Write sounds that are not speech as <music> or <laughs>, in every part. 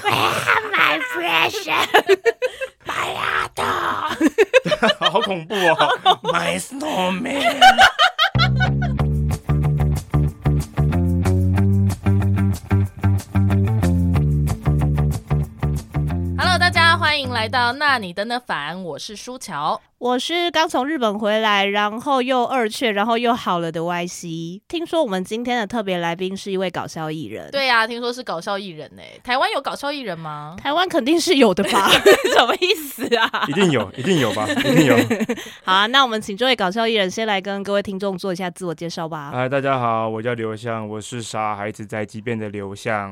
My precious，My <laughs> 阿斗，<laughs> 好恐怖哦！My <laughs> snowman。 欢迎来到那你的那反，我是舒乔。我是刚从日本回来，然后又二雀，然后又好了的 YC。听说我们今天的特别来宾是一位搞笑艺人。对呀、啊，听说是搞笑艺人呢。台湾有搞笑艺人吗？台湾肯定是有的吧？<laughs> <laughs> 什么意思啊？一定有，一定有吧？一定有。<laughs> 好啊，那我们请这位搞笑艺人先来跟各位听众做一下自我介绍吧。嗨，大家好，我叫刘向，我是傻孩子在即便的刘向。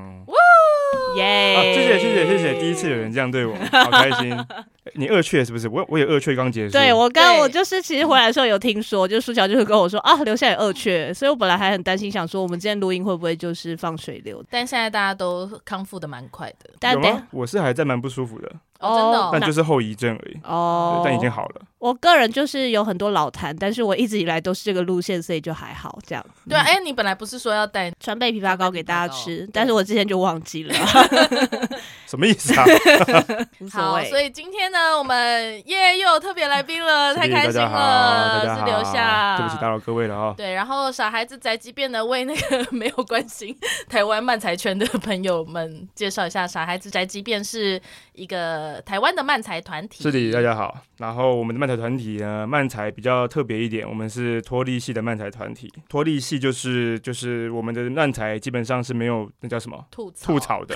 <laughs> 耶、yeah 啊！谢谢谢谢谢谢，第一次有人这样对我，好开心。<laughs> 你二缺是不是？我我也二缺刚结束。对，我刚我就是其实回来的时候有听说，就苏乔就是跟我说啊，留下有二缺，所以我本来还很担心，想说我们今天录音会不会就是放水流？但现在大家都康复的蛮快的。但有吗？我是还在蛮不舒服的。哦，真的、哦，但就是后遗症而已。哦，但已经好了。我个人就是有很多老痰，但是我一直以来都是这个路线，所以就还好这样。对啊，哎、欸，你本来不是说要带川贝枇杷膏给大家吃，但是我之前就忘记了。<laughs> 什么意思啊？<laughs> 好，所以今天呢，我们耶又有特别来宾了，太开心了。大家好，是留下，对不起打扰各位了啊。对，然后傻孩子宅急便的为那个 <laughs> 没有关心台湾漫才圈的朋友们介绍一下，傻孩子宅急便是一个。台湾的漫才团体，是的，大家好。然后我们的漫才团体呢，漫才比较特别一点，我们是脱力系的漫才团体。脱力系就是就是我们的漫才基本上是没有那叫什么吐槽吐槽的。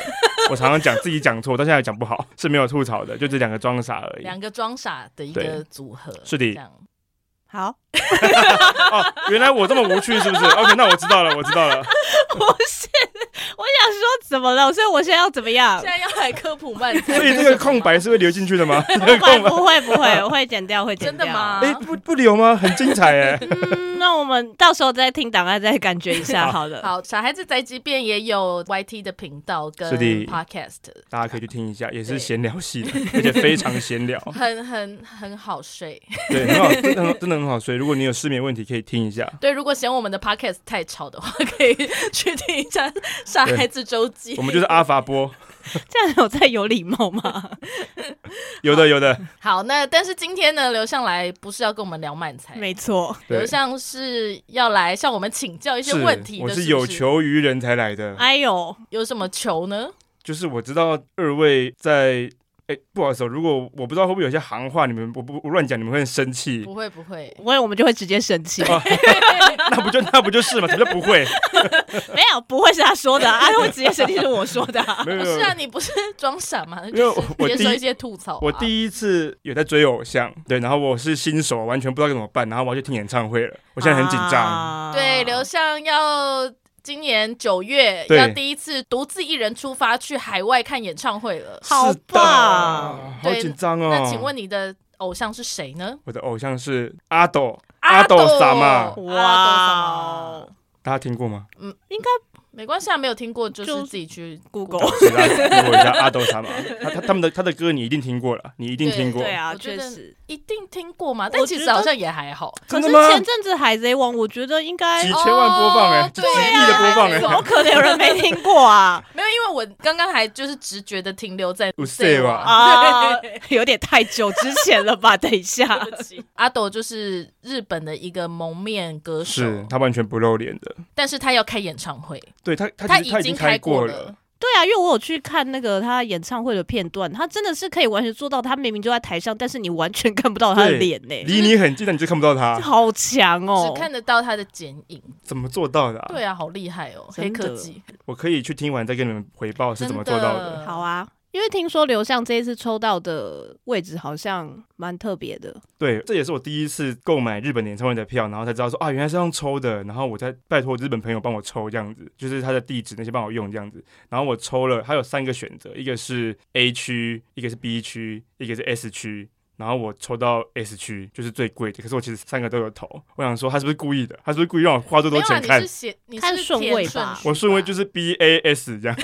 我常常讲自己讲错，到现在讲不好，是没有吐槽的，就这两个装傻而已。两个装傻的一个组合，是的。好，<laughs> 哦，原来我这么无趣，是不是？OK，那我知道了，我知道了。不是，我想说怎么了？所以我现在要怎么样？现在要来科普漫才。所以这个空白是会留进去的吗？<laughs> 不会，不会，不会，我会剪掉，会剪掉。真的吗？哎、欸，不不留吗？很精彩哎。嗯，那我们到时候再听档案，再感觉一下。好的，好，小孩子宅急便也有 YT 的频道跟 Podcast，大家可以去听一下，也是闲聊系的，而且非常闲聊，<laughs> 很很很好睡。对，很好，真的真的很好睡。如果你有失眠问题，可以听一下。对，如果嫌我们的 Podcast 太吵的话，可以去听一下《傻孩子周记》。我们就是阿法波，<laughs> 这样有在有礼貌吗？<laughs> 有的，有的。好，那但是今天呢，刘向来不是要跟我们聊满才，没错，刘向是要来向我们请教一些问题的。是，我是有求于人才来的。哎呦，有什么求呢？就是我知道二位在。哎，不好意思，如果我不知道会不会有些行话，你们我不我乱讲，你们会很生气？不会不会，不会，我们就会直接生气。啊、<laughs> 那不就那不就是嘛？怎么就不会？<laughs> 没有，不会是他说的啊，他会直接生气是我说的、啊。没有，不是啊，你不是装傻吗？因为我接受一些吐槽、啊。我第一次有在追偶像，对，然后我是新手，完全不知道该怎么办，然后我要去听演唱会了，我现在很紧张、啊。对，刘向要。今年九月要第一次独自一人出发去海外看演唱会了，好棒，好紧张哦。那请问你的偶像是谁呢？我的偶像是阿斗，阿斗萨嘛，哇，大家听过吗？嗯，应该。没关系啊，没有听过就是自己去 Google 一下阿斗他们，<laughs> 他他他们的他的歌你一定听过了，你一定听过。对，对啊，确实。一定听过嘛。但其实好像也还好。可是前阵子海贼王，我觉得应该几千万播放哎、欸，几亿的播放哎、欸，怎么可能有人没听过啊？<laughs> 没有，因为我刚刚还就是直觉的停留在五岁吧啊，有点太久之前了吧？<laughs> 等一下，阿斗就是日本的一个蒙面歌手，是他完全不露脸的，但是他要开演唱会，对他他他已经开过了。对啊，因为我有去看那个他演唱会的片段，他真的是可以完全做到，他明明就在台上，但是你完全看不到他的脸呢，离你很近，但你就看不到他，<laughs> 好强哦，只看得到他的剪影，怎么做到的啊？对啊，好厉害哦，黑科技。我可以去听完再跟你们回报是怎么做到的。的好啊。因为听说刘向这一次抽到的位置好像蛮特别的，对，这也是我第一次购买日本演唱会的票，然后才知道说啊，原来是用抽的，然后我再拜托日本朋友帮我抽这样子，就是他的地址那些帮我用这样子，然后我抽了，他有三个选择，一个是 A 区，一个是 B 区，一个是 S 区，然后我抽到 S 区，就是最贵的，可是我其实三个都有投，我想说他是不是故意的，他是不是故意让我花这么多钱看？你是看顺位吧？我顺位就是 B A S 这样。<laughs>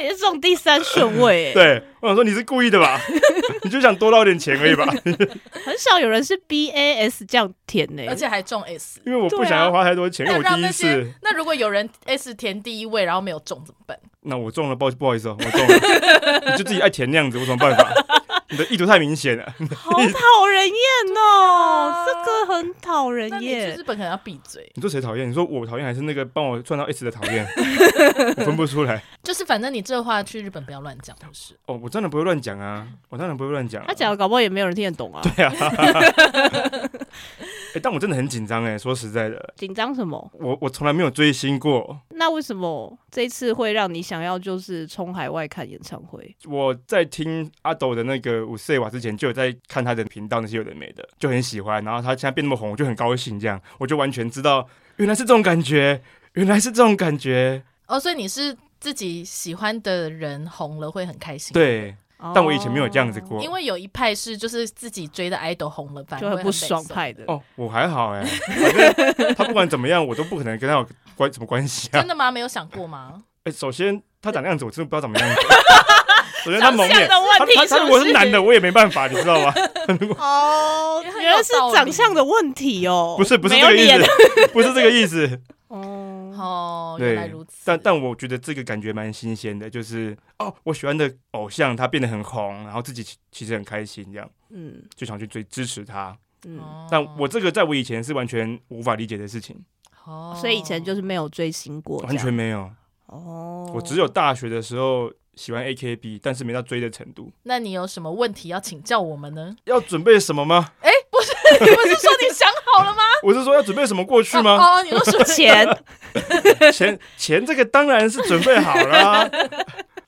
也是中第三顺位，<laughs> 对，我想说你是故意的吧？<laughs> 你就想多捞点钱而已吧？<laughs> 很少有人是 B A S 这样填呢，而且还中 S。因为我不想要花太多钱，因为我第一次。那如果有人 S 填第一位，然后没有中怎么办？那我中了，不不好意思哦，我中了，你就自己爱填那样子，我什么办法？你的意图太明显了，好讨人厌哦，这个很讨人厌。去日本可能要闭嘴。你说谁讨厌？你说我讨厌，还是那个帮我赚到 S 的讨厌？<laughs> 我分不出来。就是反正你这话去日本不要乱讲，就是。哦，我真的不会乱讲啊，我当然不会乱讲。他讲的搞不好也没有人听得懂啊。对啊。<laughs> 哎，但我真的很紧张哎，说实在的。紧张什么？我我从来没有追星过。那为什么这次会让你想要就是冲海外看演唱会？我在听阿斗的那个五岁瓦之前，就有在看他的频道，那些有的没的，就很喜欢。然后他现在变那么红，我就很高兴。这样我就完全知道，原来是这种感觉，原来是这种感觉。哦，所以你是自己喜欢的人红了会很开心？对。但我以前没有这样子过，因为有一派是就是自己追的 idol 红了，反而就很不爽派的。哦，我还好哎，<laughs> 反正他不管怎么样，我都不可能跟他有关什么关系啊。真的吗？没有想过吗？哎，首先他长那样子，我真的不知道怎么样。<laughs> 首先他蒙面，他他如果是男的，我也没办法，你知道吗？<laughs> 哦，原来是长相的问题哦。不是不是这个意思，不是这个意思。哦哦，原来如此。但但我觉得这个感觉蛮新鲜的，就是哦，我喜欢的偶像他变得很红，然后自己其实很开心，这样，嗯，就想去追支持他，嗯。但我这个在我以前是完全无法理解的事情，哦，所以以前就是没有追星过，完全没有。哦，我只有大学的时候喜欢 AKB，但是没到追的程度。那你有什么问题要请教我们呢？要准备什么吗？哎，<laughs> 你不是说你想好了吗？<laughs> 我是说要准备什么过去吗？哦，你说 <laughs> 钱，钱，钱，这个当然是准备好了。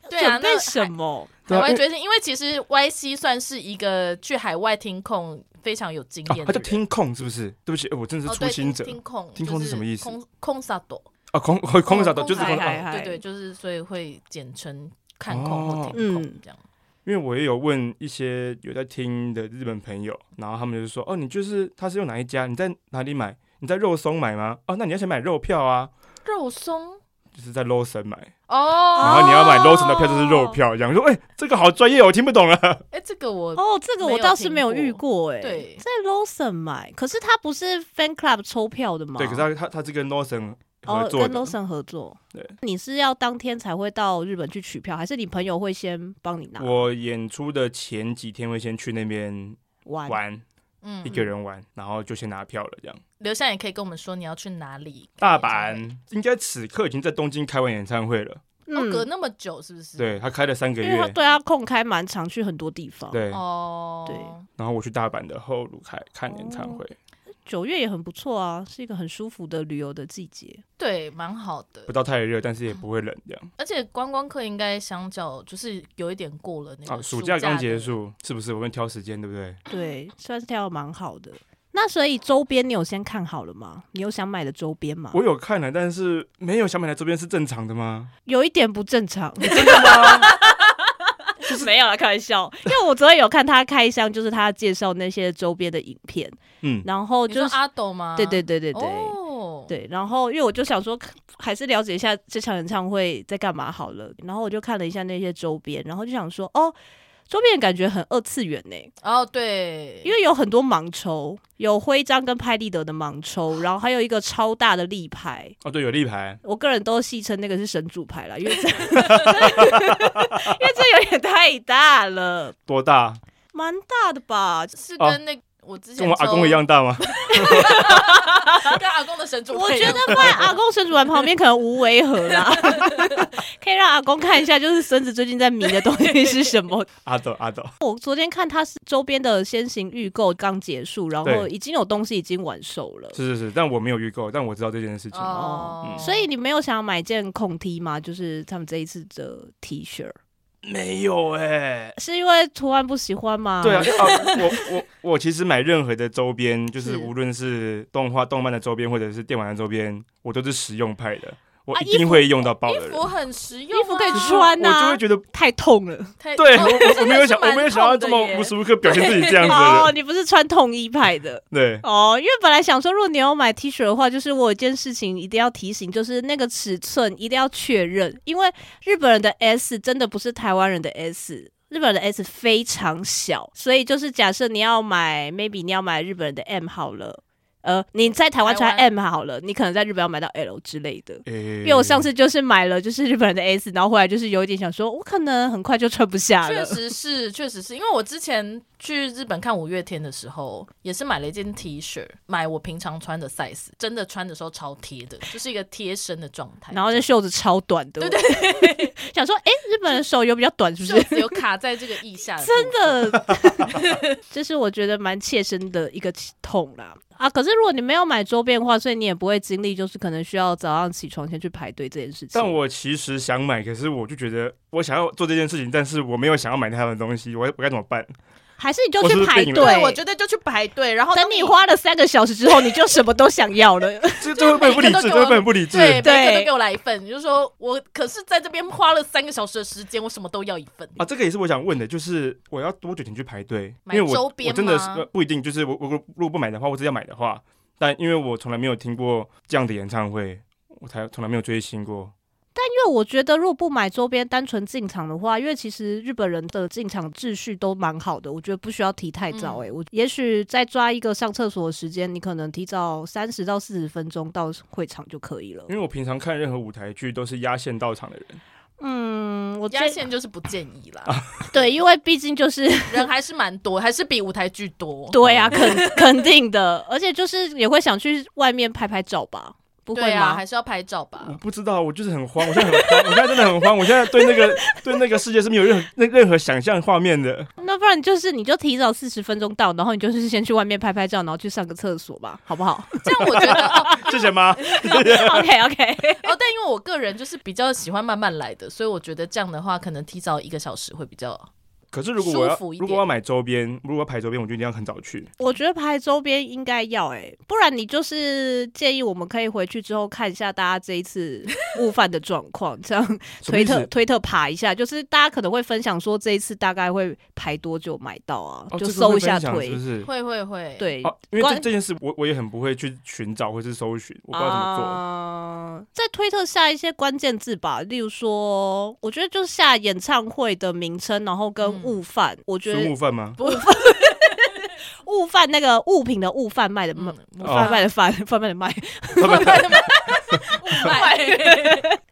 对啊，那什么？台湾追星，因为其实 YC 算是一个去海外听控非常有经验。他叫听控是不是？对不起，我真的是初心者。听控，听控是什么意思？空空萨朵啊，空空萨朵就是空，对对，就是所以会简称看控或听控这样。因为我也有问一些有在听的日本朋友，然后他们就说：“哦，你就是他是用哪一家？你在哪里买？你在肉松买吗？哦，那你要先买肉票啊。肉松 <laughs> 就是在 Lawson 买哦，然后你要买 Lawson 的票就是肉票。然后说：哎，这个好专业，我听不懂了。哎，这个我哦，这个我倒是没有遇过哎。对，在 Lawson 买，可是他不是 Fan Club 抽票的吗？对，可是他他他是跟 Lawson。哦，跟 Lawson 合作。对，你是要当天才会到日本去取票，还是你朋友会先帮你拿？我演出的前几天会先去那边玩，玩嗯，一个人玩，然后就先拿票了。这样，刘向也可以跟我们说你要去哪里？大阪，应该此刻已经在东京开完演唱会了。哦，隔那么久是不是？对，他开了三个月，对他空开蛮常，去很多地方。对，哦，对。然后我去大阪的后路开看演唱会。九月也很不错啊，是一个很舒服的旅游的季节。对，蛮好的，不到太热，但是也不会冷这样。而且观光客应该相较就是有一点过了那个暑假刚结束，是不是？我们挑时间，对不对？对，算是挑的蛮好的。那所以周边你有先看好了吗？你有想买的周边吗？我有看了，但是没有想买的周边是正常的吗？有一点不正常，真的吗？<laughs> 就是没有啦，开玩笑。因为我昨天有看他开箱，就是他介绍那些周边的影片，嗯，然后就是阿斗吗？对对对对对，哦、对。然后因为我就想说，还是了解一下这场演唱会在干嘛好了。然后我就看了一下那些周边，然后就想说，哦。周边感觉很二次元呢。哦，对，因为有很多盲抽，有徽章跟拍立得的盲抽，然后还有一个超大的立牌。哦，对，有立牌。我个人都戏称那个是神主牌了，因为这，<laughs> 因为这有点太大了。多大？蛮大的吧，是跟那个。我之前跟我阿公一样大吗？<laughs> 跟阿公的神主，我觉得放在阿公神主牌旁边可能无违和啦。可以让阿公看一下，就是孙子最近在迷的东西是什么？<laughs> 阿斗阿斗，我昨天看他是周边的先行预购刚结束，然后已经有东西已经完售了。是是是，但我没有预购，但我知道这件事情。哦，嗯、所以你没有想要买件孔 T 吗？就是他们这一次的 T 恤。没有哎、欸，是因为图案不喜欢吗？对啊，啊我我 <laughs> 我其实买任何的周边，就是无论是动画、动漫的周边，或者是电玩的周边，我都是实用派的。我一定会用到爆的人。衣服很实用，衣服可以穿呐，我就会觉得太痛了。对，我我没有想，我没有想要这么无时无刻表现自己这样子。哦，你不是穿统一派的。对。哦，因为本来想说，如果你要买 T 恤的话，就是我有一件事情一定要提醒，就是那个尺寸一定要确认，因为日本人的 S 真的不是台湾人的 S。日本的 S 非常小，所以就是假设你要买，maybe 你要买日本人的 M 好了。呃，你在台湾穿 M 好了，你可能在日本要买到 L 之类的。因为我上次就是买了，就是日本人的 S，然后回来就是有一点想说，我可能很快就穿不下了。确实是，确实是因为我之前去日本看五月天的时候，也是买了一件 T 恤，买我平常穿的 size，真的穿的时候超贴的，就是一个贴身的状态。然后那袖子超短的，对对对，<laughs> 想说，哎，日本人手有比较短，是不是？有卡在这个腋下，真的，<laughs> 这是我觉得蛮切身的一个痛啦。啊！可是如果你没有买周边的话，所以你也不会经历，就是可能需要早上起床前去排队这件事情。但我其实想买，可是我就觉得我想要做这件事情，但是我没有想要买他们的东西，我我该怎么办？还是你就去排队？我觉得就去排队，然后等你花了三个小时之后，<laughs> 你就什么都想要了。<laughs> 这这会不会不理智？这会不会不理智？对，每个都给我来一份。你就说我可是在这边花了三个小时的时间，我什么都要一份啊！这个也是我想问的，就是我要多久前去排队？因为我我真的是不一定，就是我我如果不买的话，我只要买的话，但因为我从来没有听过这样的演唱会，我才从来没有追星过。但因为我觉得，如果不买周边，单纯进场的话，因为其实日本人的进场秩序都蛮好的，我觉得不需要提太早。诶、欸，我也许再抓一个上厕所的时间，你可能提早三十到四十分钟到会场就可以了。因为我平常看任何舞台剧都是压线到场的人。嗯，我压线就是不建议啦。<laughs> 对，因为毕竟就是 <laughs> 人还是蛮多，还是比舞台剧多。对呀、啊，肯 <laughs> 肯定的，而且就是也会想去外面拍拍照吧。不会吗？还是要拍照吧？我不知道，我就是很慌，我现在很慌，我现在真的很慌，我现在对那个对那个世界是没有任何那任何想象画面的。<laughs> 那不然就是你就提早四十分钟到，然后你就是先去外面拍拍照，然后去上个厕所吧，好不好？这样我觉得哦，<laughs> 谢谢妈。<laughs> OK OK。哦，但因为我个人就是比较喜欢慢慢来的，所以我觉得这样的话，可能提早一个小时会比较。可是如果我要如果要买周边，如果要排周边，我就一定要很早去。我觉得排周边应该要哎、欸，不然你就是建议我们可以回去之后看一下大家这一次悟饭的状况，这样推特 <laughs> 推特爬一下，就是大家可能会分享说这一次大概会排多久买到啊，哦、就搜一下推，是不是？会会会，对、啊，因为这这件事我我也很不会去寻找或是搜寻，我不知道怎么做。呃、在推特下一些关键字吧，例如说，我觉得就是下演唱会的名称，然后跟、嗯。物贩，我觉得物贩吗？不，<laughs> 物贩那个物品的物贩卖的卖，贩卖的贩，<laughs> 贩卖的卖，贩卖的 <laughs> 卖，物贩。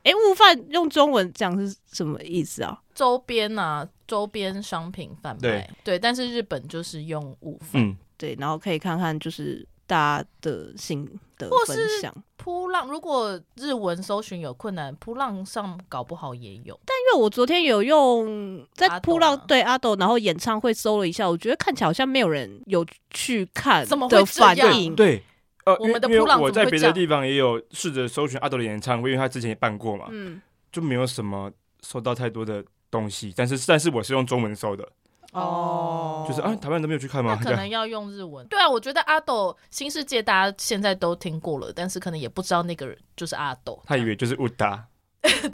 哎，物贩用中文讲是什么意思啊？周边啊，周边商品贩卖。对，对，但是日本就是用物贩。嗯，对，然后可以看看就是。大家的心得分享，扑浪，如果日文搜寻有困难，扑浪上搞不好也有。但因为我昨天有用在扑浪对阿斗，然后演唱会搜了一下，我觉得看起来好像没有人有去看的反应。对，呃，我们的噗浪我在别的地方也有试着搜寻阿斗的演唱会，因为他之前也办过嘛，嗯，就没有什么搜到太多的东西。但是，但是我是用中文搜的。哦，就是啊，台湾人都没有去看吗？可能要用日文。对啊，我觉得阿斗新世界大家现在都听过了，但是可能也不知道那个人就是阿斗。他以为就是乌达，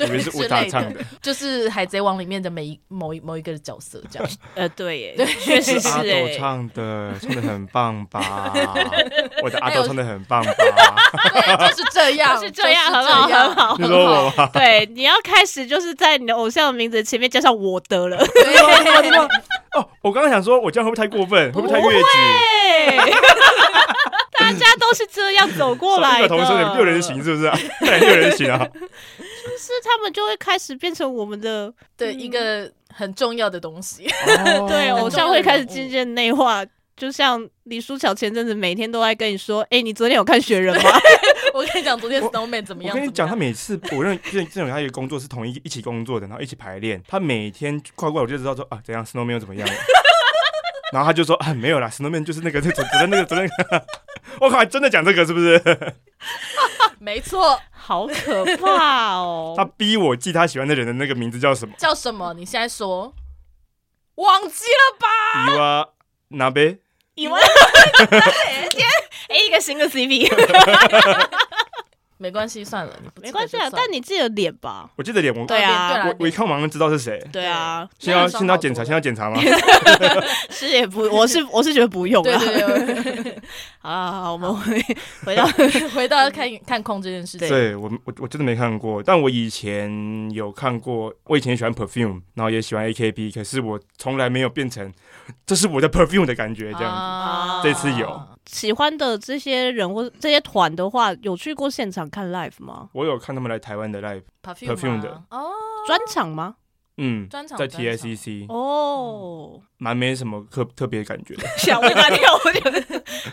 以为是武大唱的，就是海贼王里面的每一某一某一个角色这样。<laughs> 呃，对耶，确实是阿斗唱的，唱的很棒吧？<laughs> 我的阿斗唱的很棒吧？对，就是这样，是这样，很好，很好。你说我吗？对，你要开始就是在你的偶像的名字前面加上我的了。哦，我刚刚想说，我这样会不会太过分？会不会太越矩？大家都是这样走过来的。同学，六人行是不是啊？六人行啊！就是他们就会开始变成我们的对一个很重要的东西。<laughs> 对，偶像会开始渐渐内化。就像李书乔前阵子每天都在跟你说：“哎，你昨天有看雪人吗？” <laughs> 我跟你讲，昨天 Snowman 怎么样？我跟你讲，他每次我认 <laughs> 认认为他一个工作是同一一起工作的，然后一起排练。他每天快过来我就知道说啊，怎样 Snowman 又怎么样？然后他就说 <laughs> 啊，没有啦，Snowman 就是那个昨昨天那个昨天。<laughs> 我靠，真的讲这个是不是？<laughs> 没错，好可怕哦！他逼我记他喜欢的人的那个名字叫什么？叫什么？你现在说，忘记了吧？伊娃那边。以为今天哎，一个新的 CP，没关系，算了，你不没关系啊，但你记得脸吧？我记得脸，我对啊我我一看马上知道是谁。对啊，先要先要检查，先要检查吗？<laughs> 是也不，我是我是觉得不用啊。对对对，<laughs> 好啦好好，我们回回到 <laughs> 回到看看空这件事情，对我我我真的没看过，但我以前有看过。我以前喜欢 perfume，然后也喜欢 AKB，可是我从来没有变成这是我的 perfume 的感觉这样子。啊这次有喜欢的这些人或这些团的话，有去过现场看 live 吗？我有看他们来台湾的 live，perfume perfume 的哦，专场吗？嗯，专场在 TSCC，哦，蛮没什么特特别感觉的，<laughs> 想问他跳，我觉得。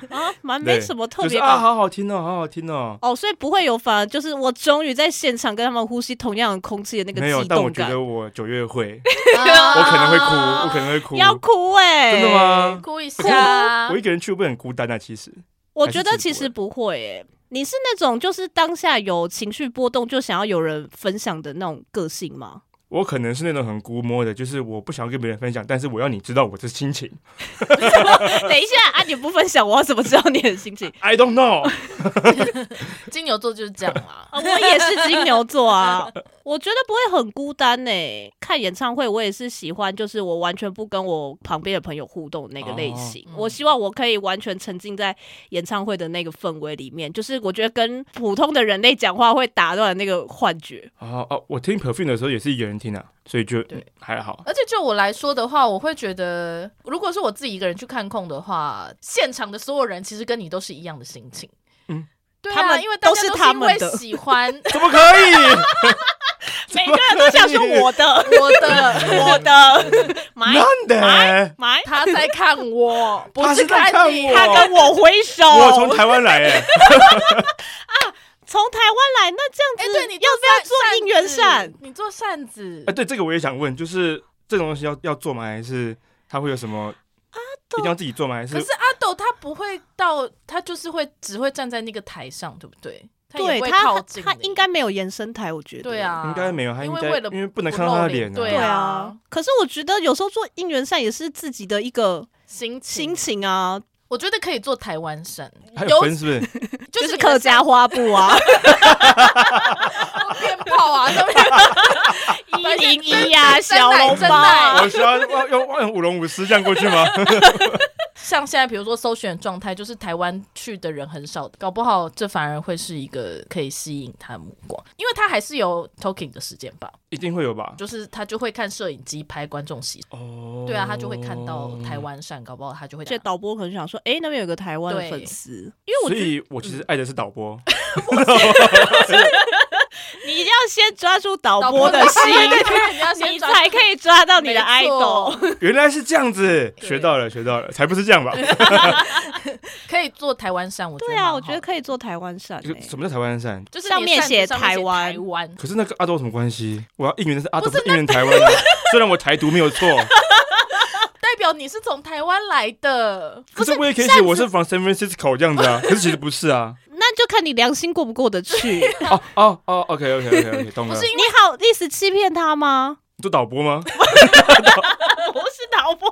啊，<laughs> 蛮没什么特别啊，好好听哦，好好听哦。哦，所以不会有，反而就是我终于在现场跟他们呼吸同样的空气的那个没有，悸动感。但我觉得，我九月会，啊 <laughs> 我可能会哭，我可能会哭。要哭哎、真的？吗？哭一下。我一，个人去会不会很孤单啊？其实。我觉得其实不会诶、你是那种就是当下有情绪波动就想要有人分享的那种个性吗？我可能是那种很估摸的，就是我不想跟别人分享，但是我要你知道我的心情。等一下啊，你不分享，我要怎么知道你的心情？<laughs> I don't know。<laughs> 金牛座就是这样啊。啊，<laughs> 我也是金牛座啊，我觉得不会很孤单呢、看演唱会，我也是喜欢，就是我完全不跟我旁边的朋友互动那个类型。哦我希望我可以完全沉浸在演唱会的那个氛围里面，就是我觉得跟普通的人类讲话会打断那个幻觉。哦哦，我听 Perfume 的时候也是一个人听啊，所以就对还好。而且就我来说的话，我会觉得，如果是我自己一个人去看空的话，现场的所有人其实跟你都是一样的心情。嗯，对啊，他们因为大家都是都他们的因为喜欢<laughs> 怎么可以？<laughs> 每个人都想说我的，我的，<laughs> 我的，买なんで？买，他在看我，不他是在看你。看我他跟我挥手，我从台湾来哎， 从台湾来，那这样哎，子对你要不要做应援扇？？你做扇子哎，，对，这个我也想问，就是这种东西要要做吗？还是他会有什么？一定要自己做吗？还是可是阿斗他不会到，他就是会只会站在那个台上，对不对？他不会对他他靠近你他应该没有延伸台，我觉得。对啊，应该没有？他应该因为为了因为不能看到他的脸对对啊。啊，可是我觉得有时候做应援扇也是自己的一个心心情，情啊，我觉得可以做台湾省，还有分是不是？就 <laughs> 就是是客家花布啊，<laughs> 鞭炮啊，上面一零一呀，<laughs> 小笼包啊我需要要要用舞龙舞狮这样过去吗？像现在比如说搜寻状态，就是台湾去的人很少，搞不好这反而会是一个可以吸引他的目光，因为他还是有 talking 的时间吧，一定会有吧？就是他就会看摄影机拍观众席，哦，对啊，他就会看到台湾扇，搞不好他就会而且导播可能想说，哎，那边有个台湾的粉丝，因为我所以我其实爱的是导播。<laughs> <laughs> <laughs> 你一定要先抓住导导播的心，你才可以抓到你的没错 idol。原来是这样子，对学到了，学到了，才不是这样吧？<laughs> 可以做台湾扇，我觉得对啊，我觉得可以做台湾扇什么叫台湾扇？就是上面写台台湾台湾，可是那个阿斗有什么关系？我要应援的是阿斗，不是应援台湾啊。虽然我台独没有错，<laughs> 代表你是从台湾来的。可是我也可以写我是 from San Francisco 这样子啊。可是其实不是啊。那就看你良心过不过得去。<laughs> 哦哦哦，OK OK OK <laughs> OK，懂了。不是你好意思欺骗他吗？你做导播吗？<laughs> 不是导播，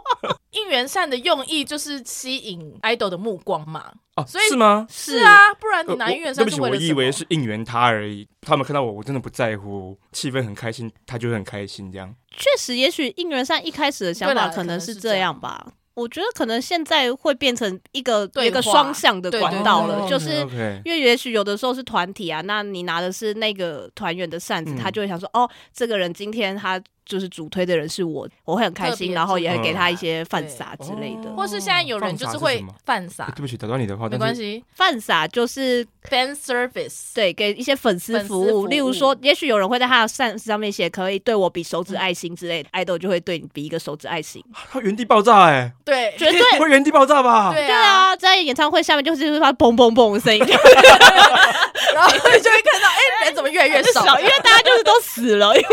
应援扇的用意就是吸引 idol 的目光嘛。哦，所以是吗？是啊，不然呃你拿应援我对不起，我扇是为了？以为是应援他而已。他们看到我，我真的不在乎，气氛很开心，他就会很开心这样。确实，也许应援扇一开始的想法可能是这样吧。我觉得可能现在会变成一个一个双向的管道了，就是。因为也许有的时候是团体啊，那你拿的是那个团员的扇子，嗯他就会想说，哦，这个人今天他就是主推的人是我，我会很开心，然后也会给他一嗯些饭撒之类的。哦或是现在有人就是会饭撒欸，对不起，打断你的话，没关系饭撒就是，fan service。对给一些粉丝服务，例如说，也许有人会在他的扇子上面写可以对我比手指爱心之类的，爱豆就会对你比一个手指爱心，他原地爆炸哎，<laughs> 对绝对。<laughs> 会原地爆炸吧？对对啊，在演唱会下面就是会发砰砰砰的声音，<laughs> 然后你就会看到，哎，人怎么越来越？少，因为大家就是都死了，因为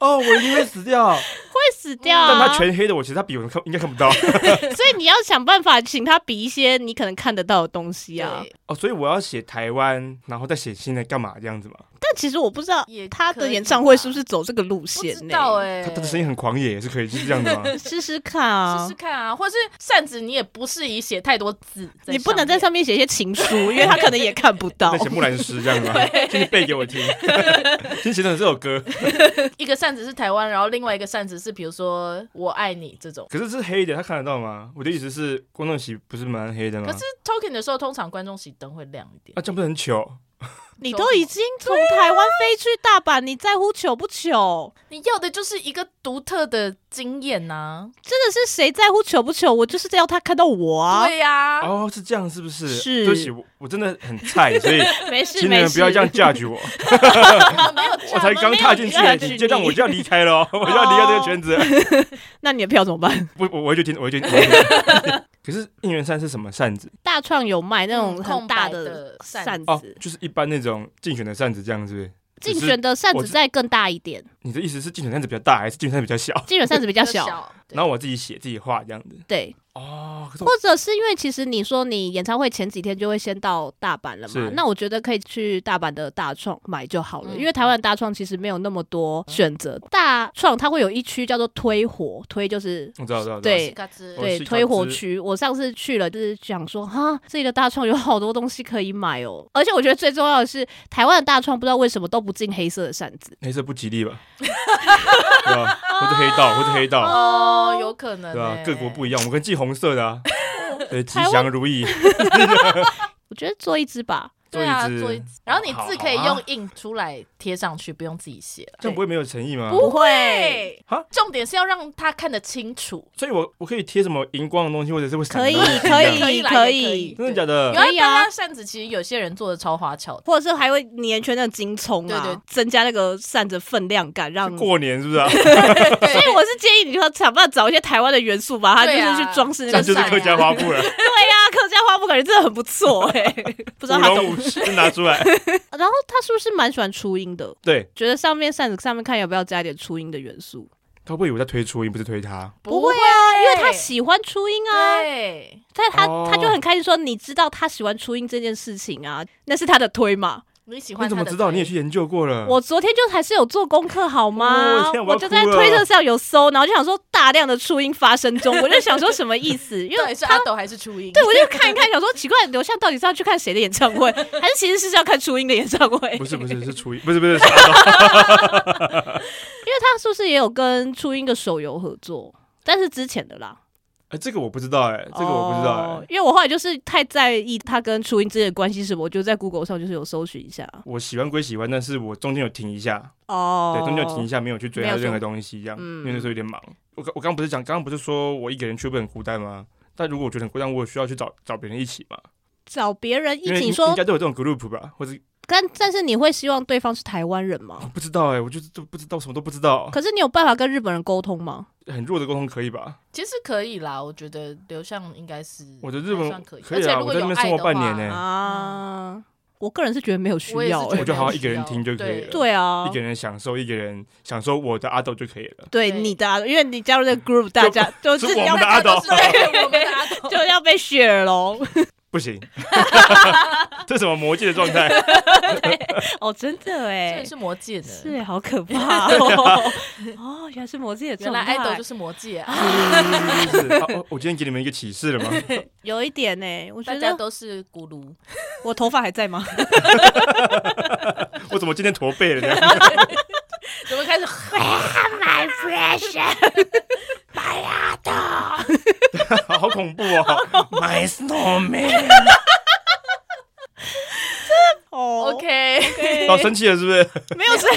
哦，我一定会死掉。<laughs> 会死掉但啊。他全黑的，我其实他比我看应该看不到。<laughs> 所以你要想办法请他比一些你可能看得到的东西啊。哦，所以我要写台湾，然后再写新的干嘛这样子嘛？但其实我不知道也他的演唱会是不是走这个路不线知呢？道哎、他他的声音很狂野，也是可以，是这样的吗？<laughs> 试试看啊试试！看啊，或是扇子你也不适宜写太多字，你不能在上面写一些情书，因为他可能也看不到在。写木兰诗这样吗？<laughs> <laughs> 请你背给我听。先写成这首歌，一个扇子是台湾，然后另外一个扇子是比如说我爱你这种。可是是黑的，他看得到吗？我的意思是，观众席不是蛮黑的吗？可是 talking 的时候，通常观众席灯会亮一点。啊，这样不是很糗？<laughs> 你都已经从台湾飞去大阪，你在乎糗不糗？你要的就是一个独特的经验呐、真的是谁在乎糗不糗？我就是要他看到我啊！对呀、哦，是这样，是不是？是对不起，我我真的很菜，所以没事请你没事，们不要这样 judge 我。我 <laughs> 没有我才刚踏进去就让我就要离开了哦，我就要离开这个圈子。<laughs> 那你的票怎么办？不，我我回去听，我回去可是应援扇是什么扇子？大创有卖那种嗯很大的扇子哦子，，就是一般那种竞选的扇子，这样是不是？竞选的扇子再更大一点，你的意思是竞选扇子比较大，还是竞选扇子比较小？竞选扇子比较小。然后我自己写自己画这样子。对，哦，或者是因为其实你说你演唱会前几天就会先到大阪了嘛，那我觉得可以去大阪的大创买就好了，嗯因为台湾的大创其实没有那么多选择。大创它会有一区叫做推火，推就是我知道，我知道，对对，推火区，我上次去了，就是想说，哈，这里的大创有好多东西可以买哦。而且我觉得最重要的是，台湾的大创不知道为什么都不进黑色的扇子，黑色不吉利吧？<laughs> 对吧？或者黑道，或者黑道，哦，有可能、欸，对吧？各国不一样，我们跟季红色的啊，<laughs> 对，吉祥如意。<laughs> 我觉得做一只吧。对啊，做一支做一支，然后你字可以用印出来贴上去，不用自己写。了。这样不会没有诚意吗？不会。啊，重点是要让他看得清楚。所以我我可以贴什么荧光的东西，或者是会可以可以可以可以真的假的？有？可以啊。扇子其实有些人做的超花巧，或者是还会粘圈那个金葱啊，对对。增加那个扇子分量感，让。过年是不是啊？<laughs> 所以我是建议你说想办法找一些台湾的元素，把它就是去装饰那那个扇子。就是客家花布了，<laughs> 对呀、感觉真的很不错哎、<laughs> 不知道他懂舞龙舞狮拿出来。<laughs> 然后他是不是蛮喜欢初音的？对，觉得上面扇子上面看要不要加一点初音的元素？他会不会以为在推初音，不是推他？不会啊，因为他喜欢初音啊，对，但他、哦他就很开心说，你知道他喜欢初音这件事情啊，那是他的推嘛。你喜欢你怎么知道？你也去研究过了？我昨天就还是有做功课好吗？我我就在推特上有搜，然后就想说大量的初音发生中，我就想说什么意思？因为到底是阿斗还是初音？对我就看一看，想说奇怪，刘向到底是要去看谁的演唱会，<laughs> 还是其实是要看初音的演唱会？不是不是是初音，不是不是 <laughs> 因为他是不是也有跟初音的手游合作？但是之前的啦，哎，这个我不知道哎，这个我不知道哎。哦因为我后来就是太在意他跟初音之间的关系是什么，我就在 Google 上就是有搜寻一下。我喜欢归喜欢，但是我中间有停一下，哦对，中间有停一下，没有去追他任何东西，这样，嗯因为那时候有点忙。我刚我刚刚不是讲，刚刚不是说我一个人去会很孤单吗？但如果我觉得很孤单，我有需要去找找别人一起嘛？找别人一起说应，该都有这种 group 吧，或者但但是你会希望对方是台湾人吗？不知道哎，我就是都不知道，什么都不知道，可是你有办法跟日本人沟通吗？很弱的沟通可以吧？其实可以啦，我觉得刘向应该是我的日文还算可以，可以啊而且如果有我在那边生活爱的话半年呢啊，我个人是觉得没有需要、欸觉得我就好好一个人听就可以了。对啊一，个人享受，一个人享受我的阿斗就可以了。对对你的阿斗，因为你加入这个 group，大家就是是我要们的阿斗 <laughs> 对我们的阿斗就要被 share 咯。不行，<laughs> 这什么魔界的状态？<laughs> 哦，真的真哎的，是魔界的，是欸好可怕哦！<laughs> 哦，原来是魔界的状态，原来爱豆就是魔界啊，我我今天给你们一个启示了吗？有一点呢。我觉得大家都是咕噜，我头发还在吗？我怎么今天驼背了？怎么开始 My fresh，好 <laughs> 好恐怖哦！My snowman，哦 OK，好生气了是不是？没有生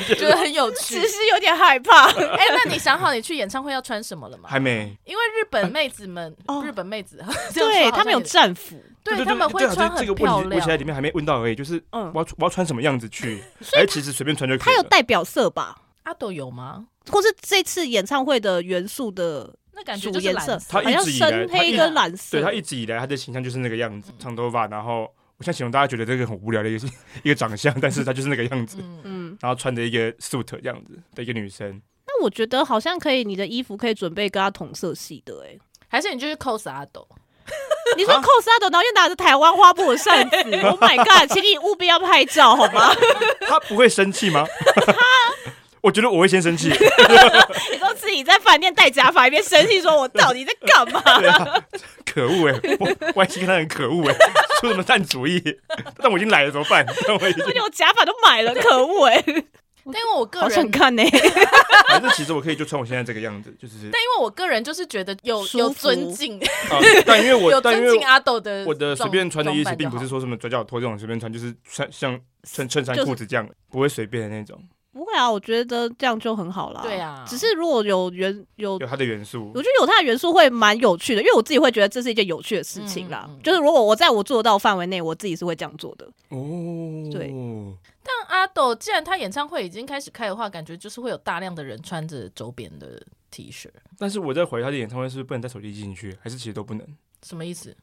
气，觉得很有趣只。是有点害怕。哎，那你想好你去演唱会要穿什么了吗？还没。因为日本妹子们哦，日本妹子，<laughs> 对他们有战服，对对他们会穿很漂亮我现在里。面还没问到而已，就是嗯我要我要穿什么样子去？哎，其实随便穿就可以它。有代表色吧？阿斗有吗？或是这次演唱会的元素的那感觉就是蓝色，他好像一直以来深黑跟蓝色。对他一直以来他的形象就是那个样子，长头发，然后我想形容大家觉得这个很无聊的一个一个长相，但是他就是那个样子，嗯，嗯，然后穿着一个 suit 这样子的一个女生。那我觉得好像可以，你的衣服可以准备跟他同色系的、欸，哎，还是你就是 cos 阿斗？你说 cos 阿斗，然后又拿着台湾花布的扇子，<laughs> Oh my god！请你务必要拍照好吗？<laughs> 他不会生气吗？他，<laughs> 我觉得我会先生气。<laughs> 你说自己在饭店戴假发一边生气，说我到底在干嘛？啊、可恶哎、欸！我外星人很可恶哎、欸，出什么烂主意？但我已经来了怎么办？我已经我假发都买了，可恶哎、欸！但因为我个人好想看呢、欸，反正其实我可以就穿我现在这个样子，就是。但因为我个人就是觉得有有尊敬、啊，<laughs> 但因为我有尊敬阿斗的，我的随便穿的意思并不是说什么转角拖这种随便穿，就是穿像衬衬衫裤子这样，不会随便的那种。不会啊，我觉得这样就很好啦。对啊，只是如果有元有有它的元素，我觉得有它的元素会蛮有趣的，因为我自己会觉得这是一件有趣的事情啦。嗯嗯、就是如果我在我做到范围内，我自己是会这样做的。哦，对。但阿斗既然他演唱会已经开始开的话，感觉就是会有大量的人穿着周边的 T 恤。但是我在怀疑他的演唱会是不是不能带手机进去，还是其实都不能？什么意思？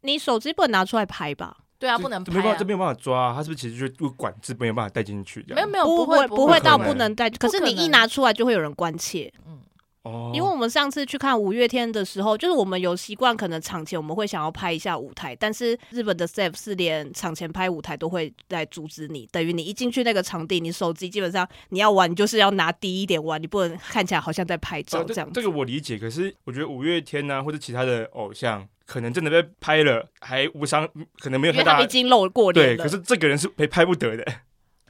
你手机不能拿出来拍吧？对啊，不能拍、啊，没办法，这没有办法抓、啊。他是不是其实就管制，没有办法带进去？没有没有，不会不会到不能带。可是你一拿出来，就会有人关切。嗯，哦，因为我们上次去看五月天的时候，就是我们有习惯，可能场前我们会想要拍一下舞台，但是日本的 staff 是连场前拍舞台都会来阻止你。等于你一进去那个场地，你手机基本上你要玩，你就是要拿低一点玩，你不能看起来好像在拍照这样、呃这。这个我理解，可是我觉得五月天呢、啊，或者其他的偶像。可能真的被拍了，还无伤，可能没有太大。他已经露过脸。对，可是这个人是被拍不得的。